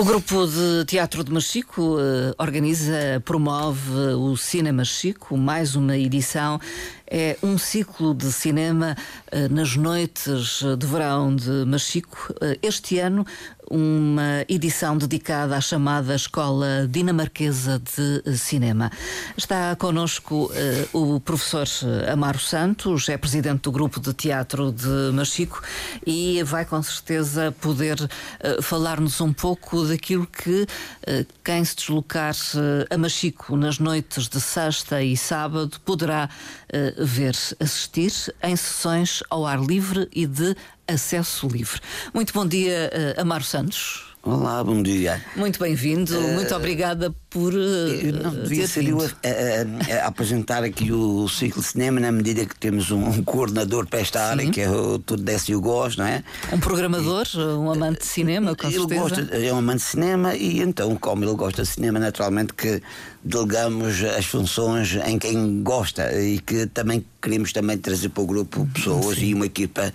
O grupo de teatro de Machico uh, organiza, promove o Cinema Chico, mais uma edição. É um ciclo de cinema uh, nas noites de verão de Machico. Uh, este ano, uma edição dedicada à chamada Escola Dinamarquesa de Cinema. Está connosco uh, o professor Amaro Santos, é presidente do grupo de teatro de Machico e vai com certeza poder uh, falar-nos um pouco daquilo que uh, quem se deslocar a Machico nas noites de sexta e sábado poderá ver, assistir em sessões ao ar livre e de acesso livre. Muito bom dia, Amaro Santos. Olá, bom dia. Muito bem-vindo, uh, muito obrigada por. Uh, não devia ser eu a, a, a, apresentar aqui o ciclo de cinema na medida que temos um, um coordenador para esta área, Sim. que é o Tudo Desce e o Gosto, não é? Um programador, e, um amante de cinema, com ele certeza. Gosta, é um amante de cinema e então, como ele gosta de cinema, naturalmente que delegamos as funções em quem gosta e que também queremos também trazer para o grupo pessoas Sim. e uma equipa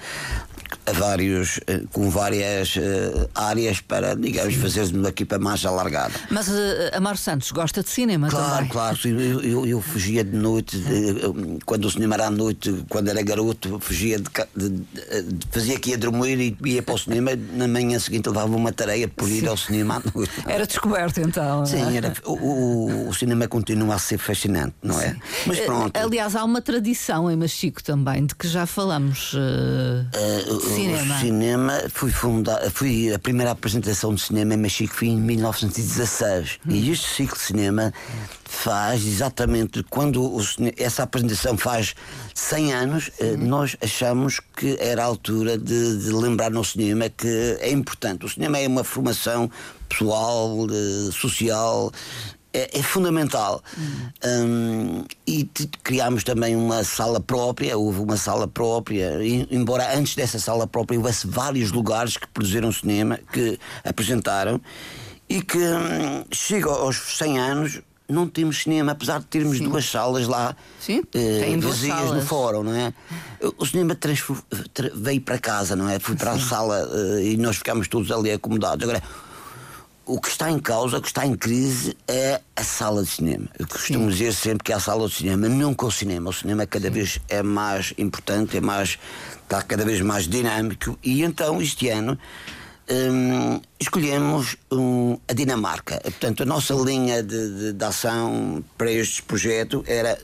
a vários, eh, com várias uh, áreas para, digamos, fazer uma equipa mais alargada. Mas uh, Amaro Santos gosta de cinema claro, também? Claro, claro. Eu, eu, eu, fugia de noite, de, quando o cinema era à noite, quando era garoto, fugia de, de, de fazia que ia dormir e ia para o cinema. Na manhã seguinte levava uma tarefa por ir Sim. ao cinema à noite. Era descoberto então. Sim, era, o, o, o, cinema continua a ser fascinante, não é? Sim. Mas pronto. Aliás, há uma tradição em Machico também, de que já falamos. Uh, cinema. O cinema fui fundar, fui a primeira apresentação de cinema em Machico foi em 1916 hum. e este ciclo de cinema faz exatamente quando o, essa apresentação faz 100 anos, hum. nós achamos que era a altura de, de, lembrar no cinema que é importante. O cinema é uma formação pessoal, social, é, é fundamental. Um, e criámos também uma sala própria, houve uma sala própria, e, embora antes dessa sala própria houvesse vários lugares que produziram cinema, que apresentaram, e que um, chega aos 100 anos. Não temos cinema, apesar de termos Sim. duas salas lá Sim, uh, vazias no fórum, não é? O cinema veio para casa, não é? Foi para Sim. a sala uh, e nós ficámos todos ali acomodados. Agora, o que está em causa, o que está em crise é a sala de cinema. Eu costumo Sim. dizer sempre que é a sala de cinema, nunca o cinema. O cinema cada Sim. vez é mais importante, é mais, está cada vez mais dinâmico. E então, este ano, hum, escolhemos a Dinamarca. Portanto, a nossa linha de, de, de ação para este projeto era.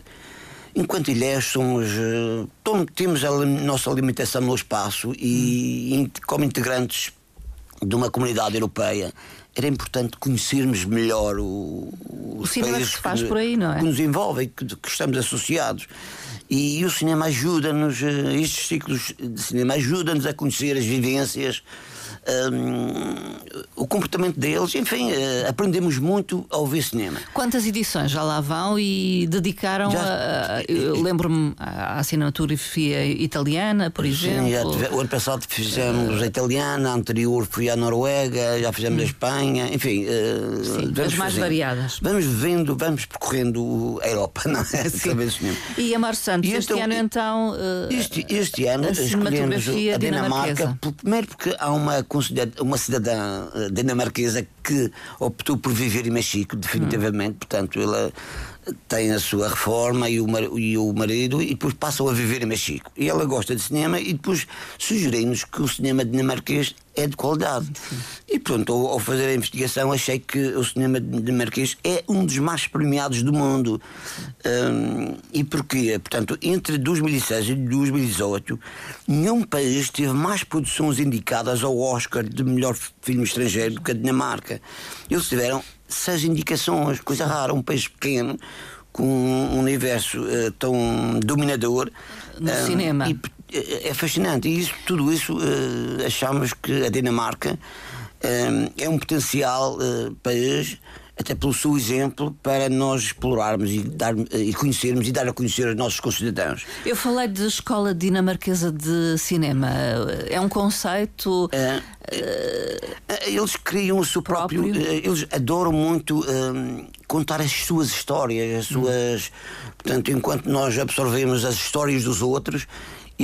Enquanto ilhas somos. Uh, temos a nossa limitação no espaço e, hum. como integrantes de uma comunidade europeia era importante conhecermos melhor o, o cinema que se faz que, por aí, não é? Que nos envolve, que, que estamos associados. E, e o cinema ajuda-nos, eh, estes ciclos de cinema ajudam-nos a conhecer as vivências um, o comportamento deles, enfim, uh, aprendemos muito ao ver cinema. Quantas edições já lá vão e dedicaram já, a. a eu lembro-me à cinematografia italiana, por exemplo. Sim, o ano passado fizemos a italiana, a anterior fui à Noruega, já fizemos hum. a Espanha, enfim. Uh, Sim, as mais variadas. Vamos vendo, vamos percorrendo a Europa, não é? Sim. E Amar Santos, e este então, ano então. Uh, este, este ano escolhemos a Dinamarca, primeiro porque há uma uma cidadã eh, dinamarquesa que optou por viver em México, definitivamente, hum. portanto, ela tem a sua reforma e o, e o marido e depois passam a viver em México. E ela gosta de cinema e depois sugerimos que o cinema dinamarquês é de qualidade. Sim. E pronto, ao, ao, fazer a investigação achei que o cinema dinamarquês é um dos mais premiados do mundo. Um, e porquê? Portanto, entre 2006 e 2018, nenhum país teve mais produções indicadas ao Oscar de melhor filme estrangeiro do que a Dinamarca. Eles tiveram seis indicações, coisa rara, um país pequeno com um universo uh, tão dominador no uh, cinema. E, é fascinante. E isso, tudo isso uh, achamos que a Dinamarca é um potencial país até pelo seu exemplo, para nós explorarmos e, dar, e conhecermos e dar a conhecer os nossos concidadãos. Eu falei de Escola Dinamarquesa de Cinema. É um conceito. É, é, eles criam o seu próprio. próprio eles adoram muito contar as suas histórias, as suas. Hum. Portanto, enquanto nós absorvemos as histórias dos outros,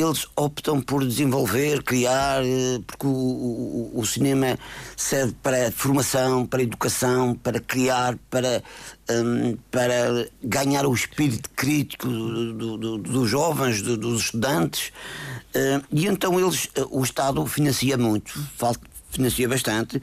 eles optam por desenvolver, criar, eh, porque o, o, o, cinema serve para formação, para educação, para criar, para, um, para ganhar o espírito crítico do, do, dos jovens, do, dos estudantes. Uh, e então eles, eh, o Estado financia muito, financia bastante,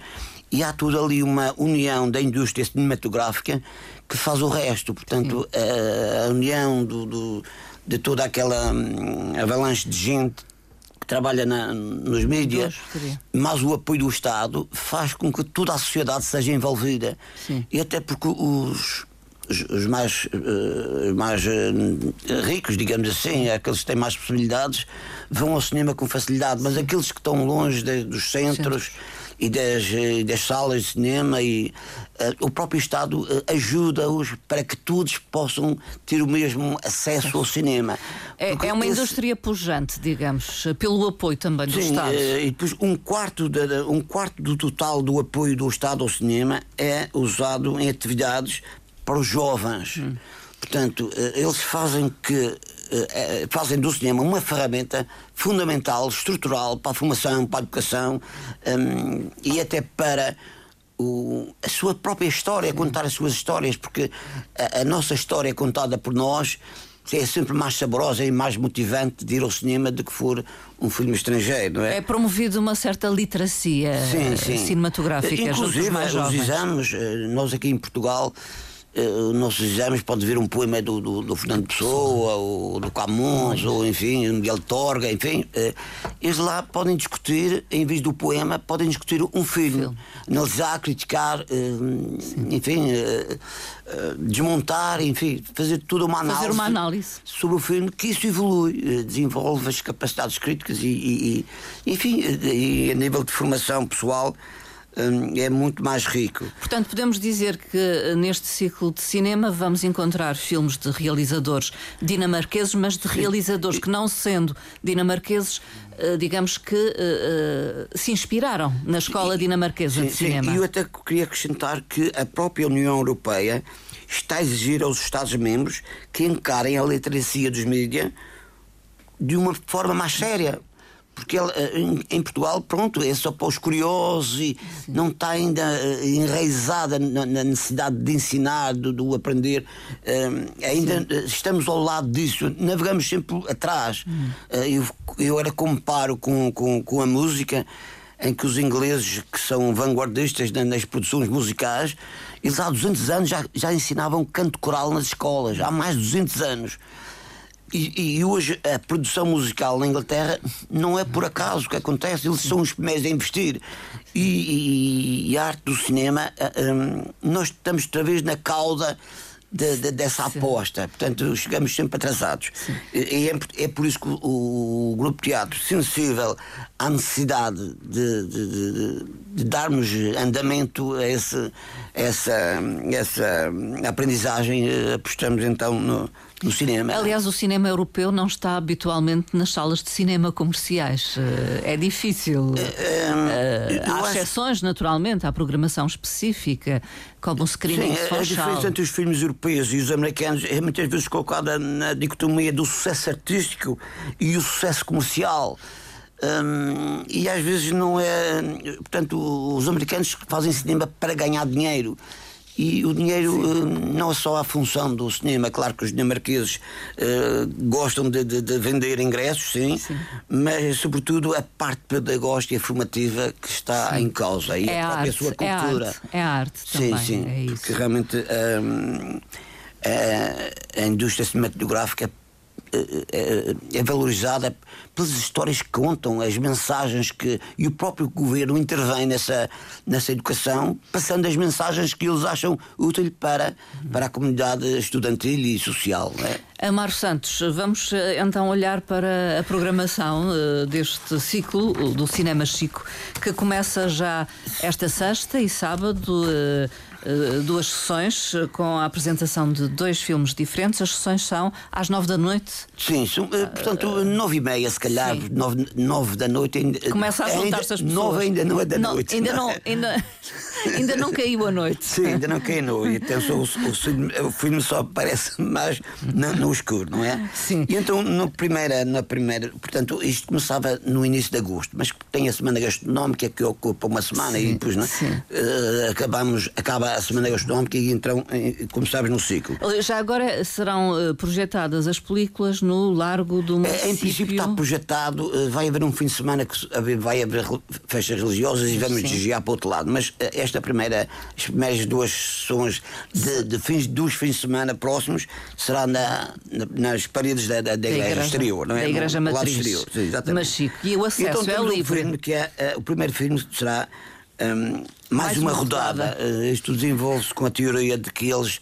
e há tudo ali uma união da indústria cinematográfica que faz o resto. Portanto, a, a, união do, do de toda aquela hum, avalanche de gente que trabalha na, nos mídias, mas o apoio do Estado faz com que toda a sociedade seja envolvida. Sim. E até porque os, os, os mais, uh, mais uh, ricos, digamos assim, aqueles que têm mais possibilidades, vão ao cinema com facilidade, mas aqueles que estão longe de, dos centros. Sim e das, eh, das salas de cinema e uh, o próprio Estado uh, ajuda-os para que todos possam ter o mesmo acesso ao cinema. É, é uma esse... indústria pujante, digamos, pelo apoio também do Sim, Estado. Uh, e depois um quarto, de, um quarto do total do apoio do Estado ao cinema é usado em atividades para os jovens. Hum. Portanto, eles fazem que fazem do cinema uma ferramenta fundamental, estrutural para a formação, para a educação um, e até para o, a sua própria história, contar as suas histórias, porque a, a, nossa história contada por nós é sempre mais saborosa e mais motivante de ir ao cinema do que for um filme estrangeiro, não é? É promovido uma certa literacia sim, sim. cinematográfica. Inclusive, os exames, eh, nós aqui em Portugal nossos exames pode ver um poema do, do, do Fernando Pessoa, ou do Camões, ou enfim, Miguel Torga, enfim. Uh, eles lá podem discutir, em vez do poema, podem discutir um filme, analisar, criticar, uh, enfim, desmontar, enfim, fazer toda uma análise, fazer uma análise sobre o filme, que isso evolui, desenvolve as capacidades críticas e, e, e enfim, e a nível de formação pessoal. Hum, é muito mais rico. Portanto, podemos dizer que eh, neste ciclo de cinema vamos encontrar filmes de realizadores dinamarqueses, mas de realizadores que, não sendo dinamarqueses, eh, digamos que uh, se inspiraram na escola dinamarquesa sim, de cinema. E eu até queria acrescentar que a própria União Europeia está a exigir aos Estados-membros que encarem a literacia dos mídias de uma forma mais séria porque ele, eh, em, Portugal, pronto, é só para os curiosos e Sim. não está ainda uh, enraizada na, necessidade de ensinar, do, do aprender. Uh, ainda Sim. estamos ao lado disso, navegamos sempre atrás. Hum. Eu, eu era comparo com, com, com a música em que os ingleses, que são vanguardistas nas produções musicais, eles há 200 anos já, já ensinavam canto coral nas escolas, há mais de 200 anos. E, e, hoje a produção musical na Inglaterra não é por acaso que acontece, eles são os primeiros a investir. E, e, e a arte do cinema, um, nós estamos outra vez na cauda de, de, dessa Sim. aposta. Portanto, chegamos sempre atrasados. E é, é, por isso que o, o, Grupo Teatro, sensível à necessidade de, de, de darmos andamento a esse, essa, essa aprendizagem, eh, apostamos então no no cinema. Aliás, o cinema europeu não está habitualmente nas salas de cinema comerciais. Eh, é difícil. Uh, há exceções, acho... naturalmente, há programação específica, como o screening Sim, social. A diferença entre os filmes europeus e os americanos é muitas vezes colocada na dicotomia do sucesso artístico e o sucesso comercial. Um, e às vezes não é. Portanto, os americanos fazem cinema para ganhar dinheiro. E o dinheiro uh, não é só a função do cinema, claro que os dinamarqueses uh, gostam de, de, de, vender ingressos, sim, sim, mas sobretudo a parte pedagógica e formativa que está sim. em causa. E é a, arte, a sua cultura. É arte, é arte também, sim, sim, é porque realmente um, a, a indústria cinematográfica é, é, valorizada pelas histórias que contam, as mensagens que. E o próprio governo intervém nessa, nessa educação, passando as mensagens que eles acham úteis para, para a comunidade estudantil e social. É? Amaro Santos, vamos eh, então olhar para a programação deste ciclo do Cinema Chico, que começa já esta sexta e sábado. Eh, duas sessões eh, com a apresentação de dois filmes diferentes. As sessões são às nove da noite. Sim, são, eh, portanto, nove e meia, se calhar, nove, nove da noite. Ainda, Começa a juntar-se as pessoas. Nove ainda não é da não, noite. Ainda não, ainda, ainda não caiu a noite. Sim, ainda não caiu a noite. Então, o, o, o, filme só aparece mais no, no escuro, não é? Sim. E então, no primeira, na primeira, portanto, isto começava no início de agosto, mas tem a semana gastronómica que ocupa uma semana sim, e depois, não é? Uh, acabamos, acaba a semana gastronómica e então começamos no ciclo. Já agora serão projetadas as películas no Largo do Município? É, em princípio está projetado, vai haver um fim de semana que vai haver festas religiosas e vamos desviar para o outro lado, mas esta primeira, as primeiras duas sessões de, de fins, dos fins de semana próximos será na, na, nas paredes da, da, da, da igreja, igreja, exterior, não é? Da igreja no, matriz. Exterior, sim, exatamente. Mas Chico, e o acesso então, é livre. Um filme que é, uh, o primeiro filme será um, mais, uma, uma rodada. rodada. Uh, isto desenvolve-se com a teoria de que eles.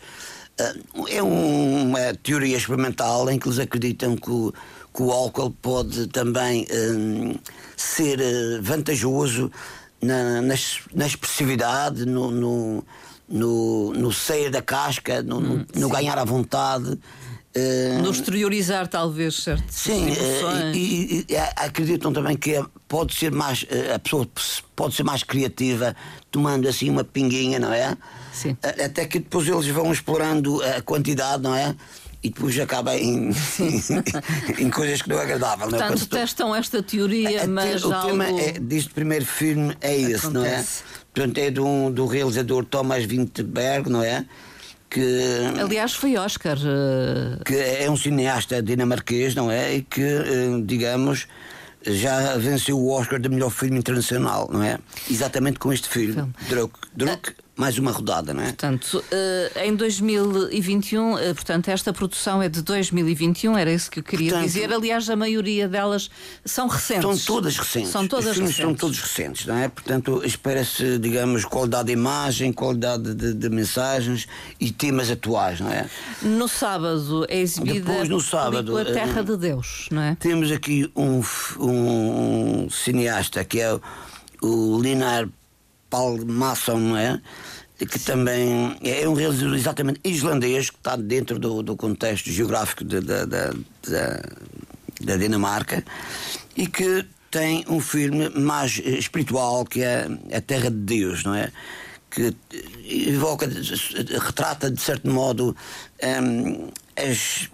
Uh, é um, uma teoria experimental em que eles acreditam que o, que o álcool pode também um, ser vantajoso na, na, na expressividade, no, no no, no sair da casca, no, hum, no ganhar à vontade. Uh, no exteriorizar, talvez, certo? Sim, uh, e, e, acreditam também que é, pode ser mais, a pessoa pode ser mais criativa tomando assim uma pinguinha, não é? Sim. Até que depois eles vão explorando a quantidade, não é? e depois acaba em, em coisas que não é agradável. Portanto, não é? testam esta teoria, mas. O algo... tema é, deste primeiro filme é esse, Acontece. não é? Portanto, é do, do realizador Thomas Vinterberg, não é? Que, Aliás, foi Oscar. Uh... Que é um cineasta dinamarquês, não é? E que, uh, digamos, já venceu o Oscar de melhor filme internacional, não é? Exatamente com este filme, filme. Druk. Druk mais uma rodada, não é? Portanto, eh, em 2021, eh, portanto, esta produção é de 2021, era isso que eu queria portanto, dizer. Aliás, a maioria delas são recentes. São todas recentes. São todas Os recentes. são todos recentes, não é? Portanto, espera-se, digamos, qualidade de imagem, qualidade de, de, mensagens e temas atuais, não é? No sábado é exibida Depois, no sábado, a Terra uh, de Deus, não é? Temos aqui um, um, um cineasta que é o Linar Palmason, não é? que também é um realizador exatamente islandês, que está dentro do, do contexto geográfico de, da Dinamarca e que tem um filme mais espiritual que é A Terra de Deus, não é? Que evoca, retrata de certo modo um, as,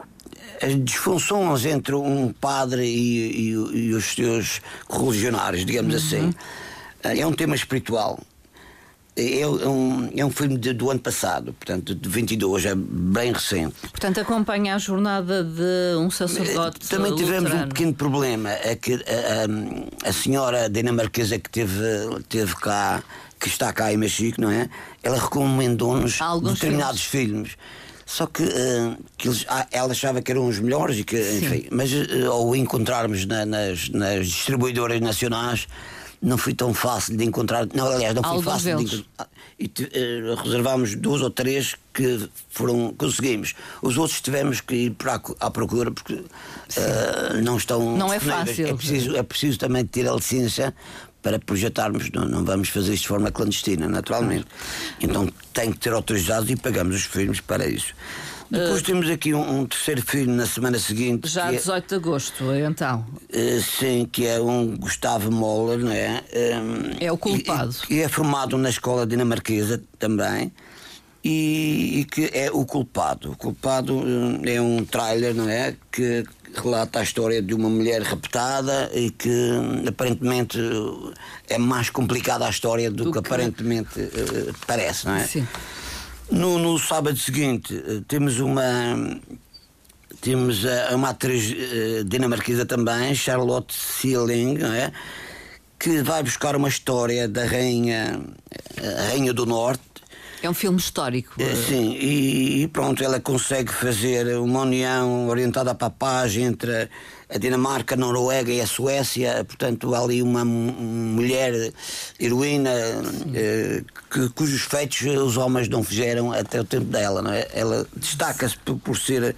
as disfunções entre um padre e, e, e os seus correligionários, digamos uhum. assim. É um tema espiritual. É, é um, é um filme de, do ano passado, portanto, de 22, é bem recente. Portanto, acompanha a jornada de um sacerdote. Também tivemos luterano. um pequeno problema, é que a, a, a, senhora dinamarquesa que teve, teve cá, que está cá em Mexico, não é? Ela recomendou-nos determinados filmes. filmes. Só que, uh, que eles, ah, ela achava que eram os melhores e que, enfim, mas uh, ao encontrarmos na, nas, nas distribuidoras nacionais não foi tão fácil de encontrar. Não, aliás, não foi fácil deles. de encontrar. E uh, reservámos duas ou três que foram conseguimos. Os outros tivemos que ir para à procura porque uh, não estão. Não é fácil. É preciso, é preciso também ter a licença para projetarmos, não, não vamos fazer isto de forma clandestina, naturalmente. Então tem que ter autorizados e pagamos os filmes para isso. Depois uh, temos aqui um, um, terceiro filme na semana seguinte. Já 18 é, de agosto, então. Uh, sim, que é um Gustavo Moller, não é? Um, é o culpado. E, é formado na escola dinamarquesa também. E, e, que é o culpado. O culpado é um trailer, não é? Que relata a história de uma mulher raptada e que aparentemente é mais complicada a história do, do que, que, aparentemente uh, parece, não é? Sim. No, no sábado seguinte eh, temos uma temos eh, uma atriz uh, dinamarquesa também, Charlotte Sealing, é? que vai buscar uma história da rainha, rainha do norte. É um filme histórico. sim, e, e, pronto, ela consegue fazer uma união orientada para a paz entre a Dinamarca, a Noruega e a Suécia, portanto, há ali uma mulher heroína eh, que, cujos feitos os homens não fizeram até o tempo dela, não é? Ela destaca-se por, por ser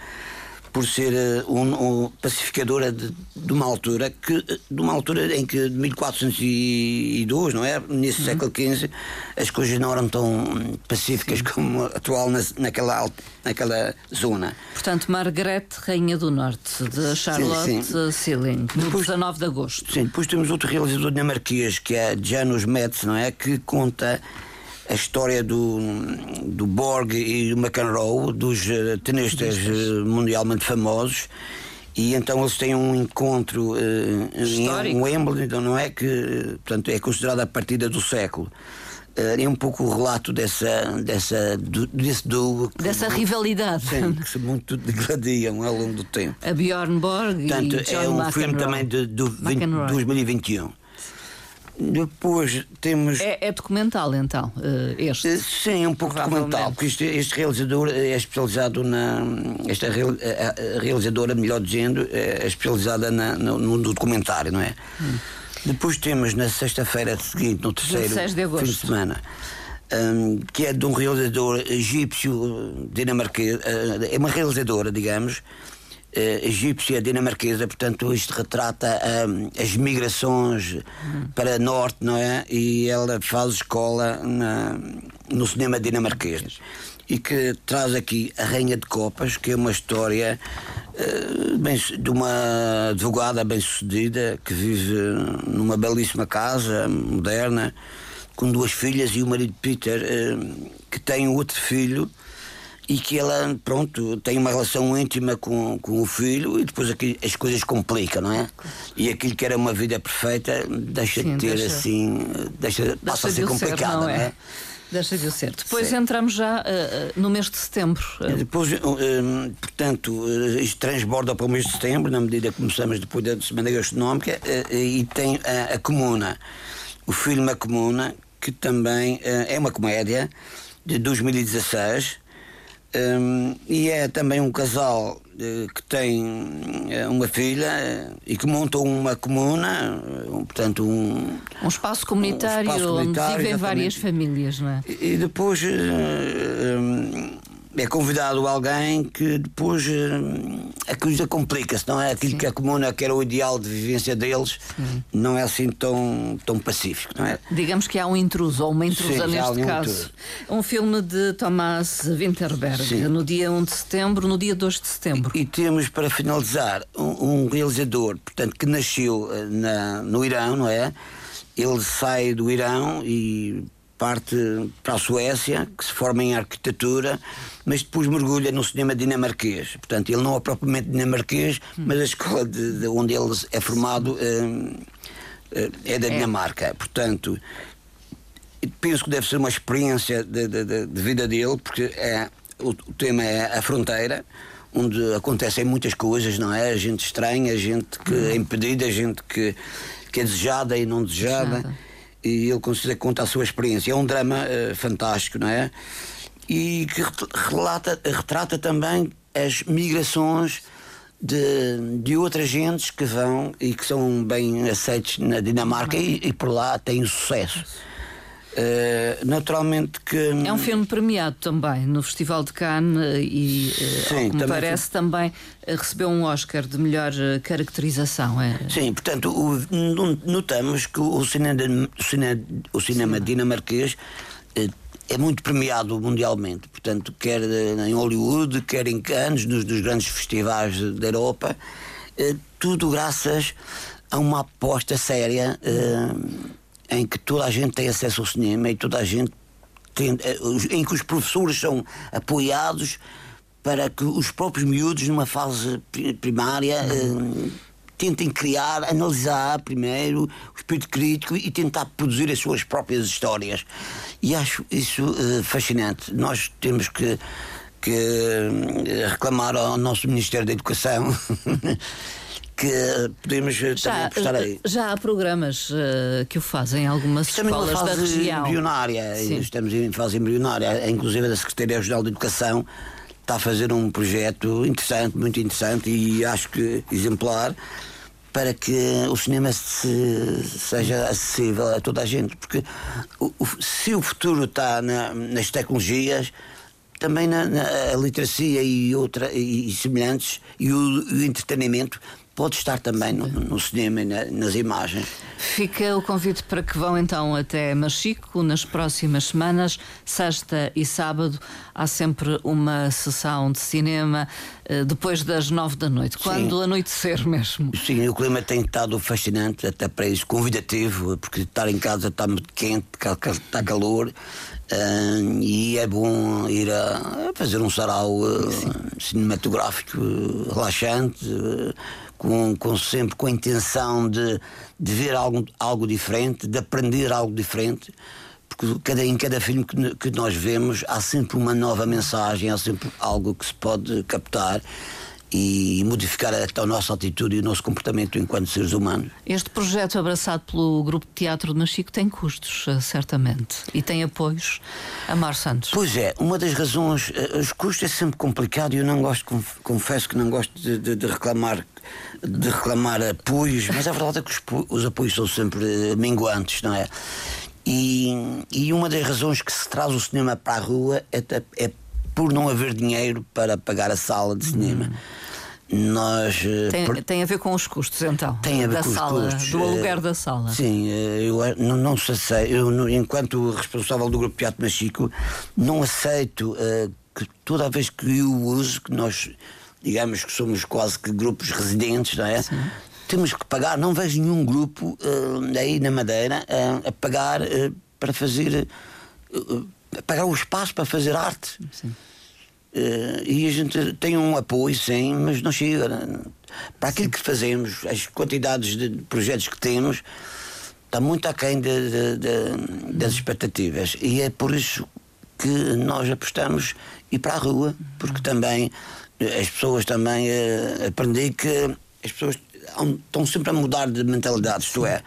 por ser uh, um, um pacificadora de, de, uma altura que eh, de uma altura em que de 1402 não é? Nesse uhum. século XV as coisas não eram tão pacíficas Sim. como atual na, naquela naquela zona. Portanto Margaret Rainha do Norte de Charlotte Sealing no 19 de agosto. Sim depois temos outro realizador dinamarquês que é Janus Metz não é? Que conta a história do, do Borg e do McEnroe, dos uh, tenistas uh, mundialmente famosos. E então eles têm um encontro uh, em Wembley, então não é que portanto, é considerada a partida do século. Uh, é um pouco o relato dessa, dessa, do, desse duo. Dessa rivalidade. Sim, que se muito degradiam ao longo do tempo. A Bjorn Borg Portanto, e John é um McEnroe. filme também de, de 20, 2021. Depois temos. É, é documental então, eh, este? Eh, sim, um pouco documental, porque este, este, realizador é especializado na. Esta realizadora, melhor dizendo, é especializada na, no, no, documentário, não é? Hum. Depois temos na sexta-feira seguinte, no terceiro de fim de semana. Um, que é de um realizador egípcio dinamarquês, uh, é uma realizadora, digamos, uh, egípcia dinamarquesa, portanto isto retrata uh, as migrações uhum. para norte, não é? E ela faz escola na, no cinema dinamarquês e que traz aqui a Rainha de Copas, que é uma história uh, bem, de uma advogada bem-sucedida que vive numa belíssima casa moderna com duas filhas e o marido Peter que tem outro filho e que ela, pronto, tem uma relação íntima com, com o filho e depois aqui as coisas complicam, não é? E aquilo que era uma vida perfeita deixa Sim, de ter deixa, assim, deixa, deixa passa a ser complicado, não é? Não é? Deixa de ser. Depois Sim. entramos já uh, no mês de setembro. Depois, uh, portanto, isto transborda para o mês de setembro, na medida que começamos depois da Semana Gastronómica, e tem a, a Comuna, o filme A Comuna, que também é uma comédia de 2016 um, e é também um casal uh, que tem uh, uma filha uh, e que montam uma comuna, portanto um, um espaço comunitário, um espaço comunitário onde vivem várias famílias, não é? E, e depois um, é convidado alguém que depois uh, a coisa complica-se, não é? Aquilo Sim. que a comuna que era o ideal de vivência deles Sim. não é assim tão, tão pacífico, não é? Digamos que há um intruso, ou uma intrusa Sim, neste caso. Intruso. Um filme de Thomas Winterberg, no dia 1 de setembro, no dia 2 de setembro. E, e temos para finalizar um, um, realizador, portanto, que nasceu eh, na, no Irão, não é? Ele sai do Irão e parte para a Suécia, que se forma em arquitetura, mas depois mergulha no cinema dinamarquês. Portanto, ele não é propriamente dinamarquês, mas a escola de, de onde ele é formado hum, eh, é da é. Dinamarca. Portanto, penso que deve ser uma experiência de, de, de vida dele, porque é, o, o, tema é a fronteira, onde acontecem muitas coisas, não é? A gente estranha, a gente que é impedida, a gente que, que é desejada e não desejada. desejada e ele considera que conta a sua experiência. É um drama uh, fantástico, não é? E que relata, retrata também as migrações de, de outras gentes que vão e que são bem aceitos na Dinamarca e, e por lá têm sucesso. Uh, naturalmente que. É um filme premiado também no Festival de Cannes eh, e, uh, Sim, me parece, foi... também recebeu um Oscar de melhor caracterização. É? Sim, portanto, o, notamos que o cinema, o cinema, dinamarquês uh, é muito premiado mundialmente, portanto, quer em Hollywood, quer em Cannes, nos dos grandes festivais da Europa, tudo graças a uma aposta séria em que toda a gente tem acesso ao cinema e toda a gente tem, eh, em que os professores são apoiados para que os próprios miúdos, numa fase primária, eh, tentem criar, analisar primeiro o espírito crítico e tentar produzir as suas próprias histórias. E acho isso uh, fascinante. Nós temos que, que reclamar ao nosso Ministério da Educação que podemos já, também postar aí. Já há programas uh, que o fazem em algumas estamos escolas da região. Embrionária, estamos em fase embrionária, inclusive da Secretaria-Geral de Educação está a fazer um projeto interessante, muito interessante e acho que exemplar para que o cinema se, seja acessível a toda a gente, porque o, o, se o futuro está na, nas tecnologias, também na, na literacia e, outra, e, e semelhantes e o, o entretenimento pode estar também no, no cinema e na, nas imagens. Fica o convite para que vão então até Machico nas próximas semanas, sexta e sábado. Há sempre uma sessão de cinema eh, depois das nove da noite, quando Sim. anoitecer mesmo. Sim, o clima tem estado fascinante, até para isso, convidativo, porque estar em casa está muito quente, está calor. Uh, e é bom ir a, a fazer um sarau uh, cinematográfico uh, relaxante, com, com, sempre com a intenção de, de ver algo, algo diferente, de aprender algo diferente. Porque cada, em cada filme que, que nós vemos há sempre uma nova mensagem, há sempre algo que se pode captar e modificar até a nossa atitude e o nosso comportamento enquanto seres humanos. Este projeto abraçado pelo Grupo de Teatro de Machico tem custos, eh, certamente, e tem apoios. Amar Santos. Pois é, uma das razões, eh, os custos é sempre complicado e eu não gosto, confesso que não gosto de, de, de reclamar de reclamar apoios, mas a verdade é que os, os apoios são sempre eh, minguantes, não é? E, e, uma das razões que se traz o cinema para a rua é, é por não haver dinheiro para pagar a sala de cinema. Hum. Nós, eh, tem, por... tem, a ver com os custos, então? Tem a ver da com sala, os custos. Do aluguer da sala? Sim, eh, eu não, não sei. Eu, enquanto responsável do Grupo Teatro Machico, não aceito uh, que toda vez que eu uso, que nós, digamos que somos quase que grupos residentes, não é? Sim. Temos que pagar, não vejo nenhum grupo uh, aí na Madeira uh, a pagar para fazer. pagar o espaço para fazer arte. Sim. Uh, e a gente tem um apoio, sim, mas não chega. Né? Para aquilo que fazemos, as quantidades de projetos que temos, está muito aquém de, de, de, das expectativas. E é por isso que nós apostamos ir para a rua, porque também eh, as pessoas também uh, aprendi que as pessoas estão sempre a mudar de mentalidade, isto é.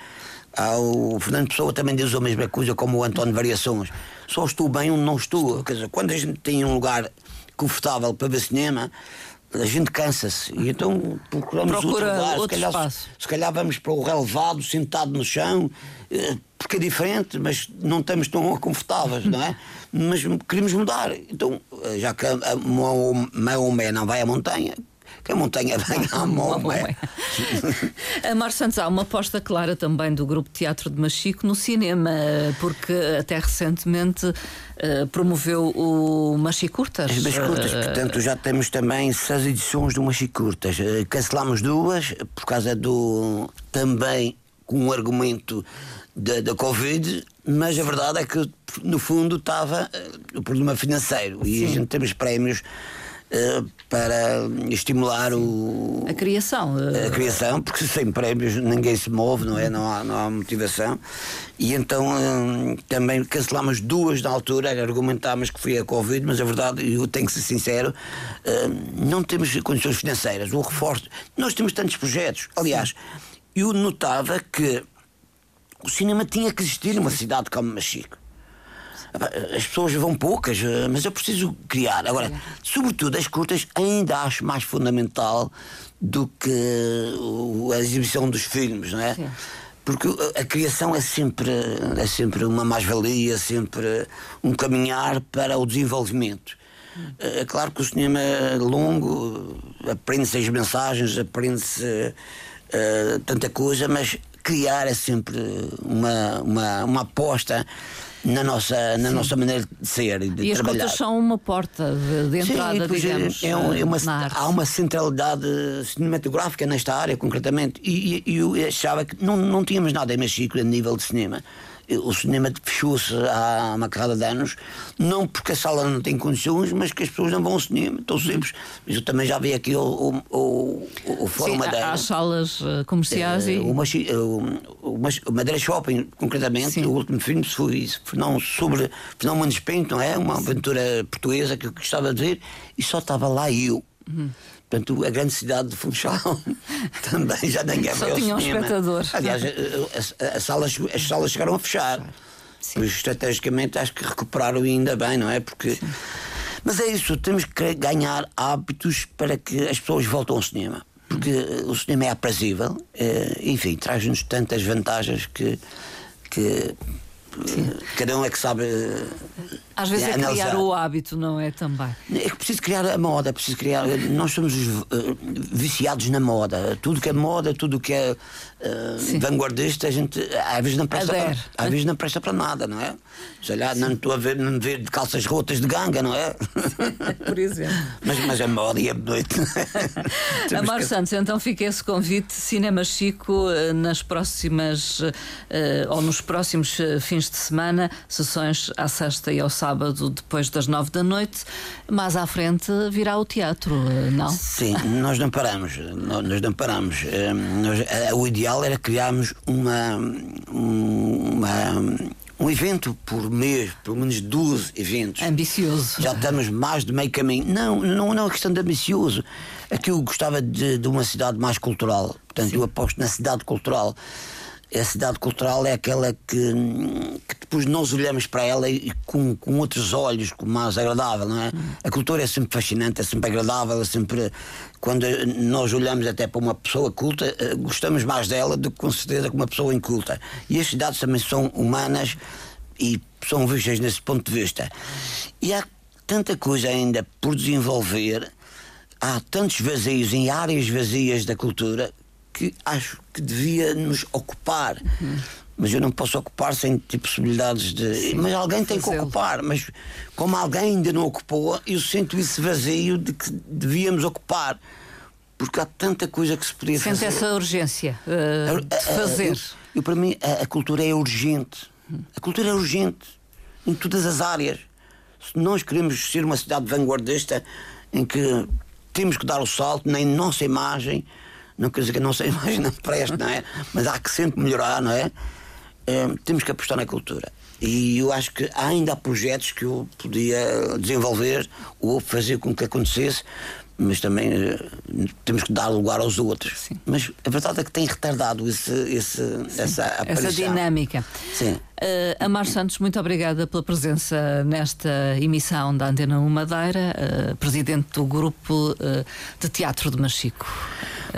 O Fernando Pessoa também diz a mesma coisa, como o António Variações. Só estou bem onde não estou. Quer dizer, quando a gente tem um lugar confortável para ver cinema, a gente cansa-se. E então procuramos Procura outro lugar. Outro se, calhar, se calhar vamos para o relevado, sentado no chão, eh, porque é diferente, mas não estamos tão confortáveis, não é? Mas queremos mudar. Então, eh, já que a Maomé não vai à montanha, que a montanha vem à mão. É? a Mar Santos, há uma aposta clara também do Grupo Teatro de Machico no cinema, porque até recentemente uh, promoveu o Machicurtas. As Machicurtas, uh, portanto, já temos também seis edições do Machicurtas. Uh, cancelámos duas por causa do. também com um argumento da, da Covid, mas a verdade é que no fundo estava o problema financeiro Sim. e a gente temos prémios eh, para estimular o, a criação. A criação, porque sem prémios ninguém se move, não é? Não há, não há motivação. E então eh, também cancelámos duas na altura, argumentámos que foi a Covid, mas a verdade, eu tenho que ser sincero, eh, não temos condições financeiras. O reforço. Nós temos tantos projetos. Aliás, eu notava que o cinema tinha que existir numa cidade como Machico. As pessoas vão poucas, eh, mas eu preciso criar. Agora, sobretudo as curtas, ainda acho mais fundamental do que a exibição dos filmes, não é? Sim. Porque a criação é sempre, é sempre uma mais-valia, sempre um caminhar para o desenvolvimento. Eh, é claro que o cinema é longo, aprende-se as mensagens, aprende-se uh, tanta coisa, mas criar é sempre uma, uma, uma aposta na nossa, na nossa maneira de ser e de e trabalhar. as contas são uma porta de, de entrada, Sim, digamos. É, é uma, há uma centralidade cinematográfica nesta área, concretamente, e, e, eu achava que não, não tínhamos nada em México a nível de cinema o cinema fechou-se há uma carrada de anos, não porque a sala não tem condições, mas que as pessoas não vão ao cinema, estão sempre. Mas eu também já vi aqui o, o, o, o Fórum Sim, Madeira. Há salas eh, comerciais é, e. O, o, o, Madeira Shopping, concretamente, Sim. o último filme foi isso, não sobre Fernão Mendes Pinto, não é? Uma aventura portuguesa que eu gostava de ver, e só estava lá eu. Uhum. Portanto, a grande cidade de Funchal também já ninguém Só tinha um espectador. Aliás, a, a, a salas, as salas chegaram a fechar. Sim. Pois, estrategicamente acho que recuperaram ainda bem, não é? Porque. Sim. Mas é isso, temos que ganhar hábitos para que as pessoas voltem ao cinema. Porque o cinema é aprazível, é, enfim, traz-nos tantas vantagens que, que cada um é que sabe Às vezes é, criar o hábito, não é também? É que preciso criar a moda, preciso criar. Nós somos uh, viciados na moda. Tudo que é moda, tudo que é uh, vanguardista, a gente às vezes não presta para, às vezes não presta para nada, não é? Sei lá, não estou a ver, não ver de calças rotas de ganga, não é? Por exemplo. mas, mas é moda e é noite. Amor que... Santos, então fica esse convite, Cinema Chico, uh, nas próximas ou nos próximos fins de semana, sessões à sexta e ao sábado sábado depois das nove da noite, mais à frente virá o teatro, não? Sim, nós não paramos, nós não paramos. Nós, eh, o ideal era criarmos uma, uma um evento por mês, pelo menos 12 eventos. Ambicioso. Já estamos mais de meio caminho. Não, não, não é questão de ambicioso. Aqui eu gostava de, de uma cidade mais cultural. Portanto, Sim. eu aposto na cidade cultural a cidade cultural é aquela que, que depois nós olhamos para ela e com, com outros olhos, com mais agradável, não é? A cultura é sempre fascinante, é sempre agradável, é sempre. Quando nós olhamos até para uma pessoa culta, eh, gostamos mais dela do que com certeza que uma pessoa inculta. E as cidades também são humanas e são vistas nesse ponto de vista. E há tanta coisa ainda por desenvolver, há tantos vazios em áreas vazias da cultura que acho que devia nos ocupar. Uhum. Mas eu não posso ocupar sem ter possibilidades de. Sim, mas alguém tem que ocupar. Mas como alguém ainda não ocupou, eu sinto esse vazio de que devíamos ocupar. Porque há tanta coisa que se podia Sente fazer. Sente essa urgência uh, de fazer. Eu, eu, para mim, a, a, cultura é urgente. A cultura é urgente em todas as áreas. Se nós queremos ser uma cidade vanguardista em que temos que dar o salto na nossa imagem, não quer dizer que a nossa imagem não preste, não é? Mas há que sempre melhorar, não é? é? Temos que apostar na cultura. E eu acho que ainda há projetos que eu podia desenvolver ou fazer com que acontecesse, mas também uh, temos que dar lugar aos outros. Sim. Mas a verdade é que tem retardado esse, esse, essa aparição. Essa dinâmica. Sim. Uh, Amar Santos, muito obrigada pela presença nesta emissão da Antena 1 Madeira, uh, presidente do grupo de teatro de Machico.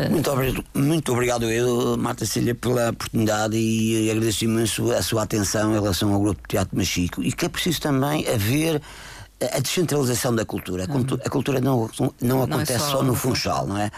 Muito obrigado, muito obrigado eu, Marta Cília, pela oportunidade e agradeço imenso a sua atenção em relação ao grupo de teatro de Machico e que é preciso também haver a descentralização da cultura. A cultura não, não acontece não é só, só, no Funchal, não é?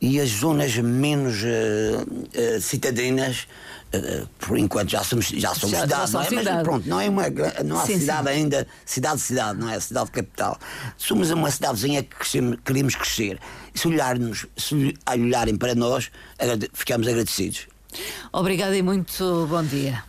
E as zonas menos uh, uh, citadinas, uh, por enquanto já somos, já somos já, cidade, já não é? Cidade. Mas pronto, não é uma não há sim, cidade sim. ainda, cidade-cidade, não é? Cidade capital. Somos uma cidadezinha que crescemos, queremos crescer. E se, olharmos, se olharem para nós, ficamos agradecidos. Obrigada e muito bom dia.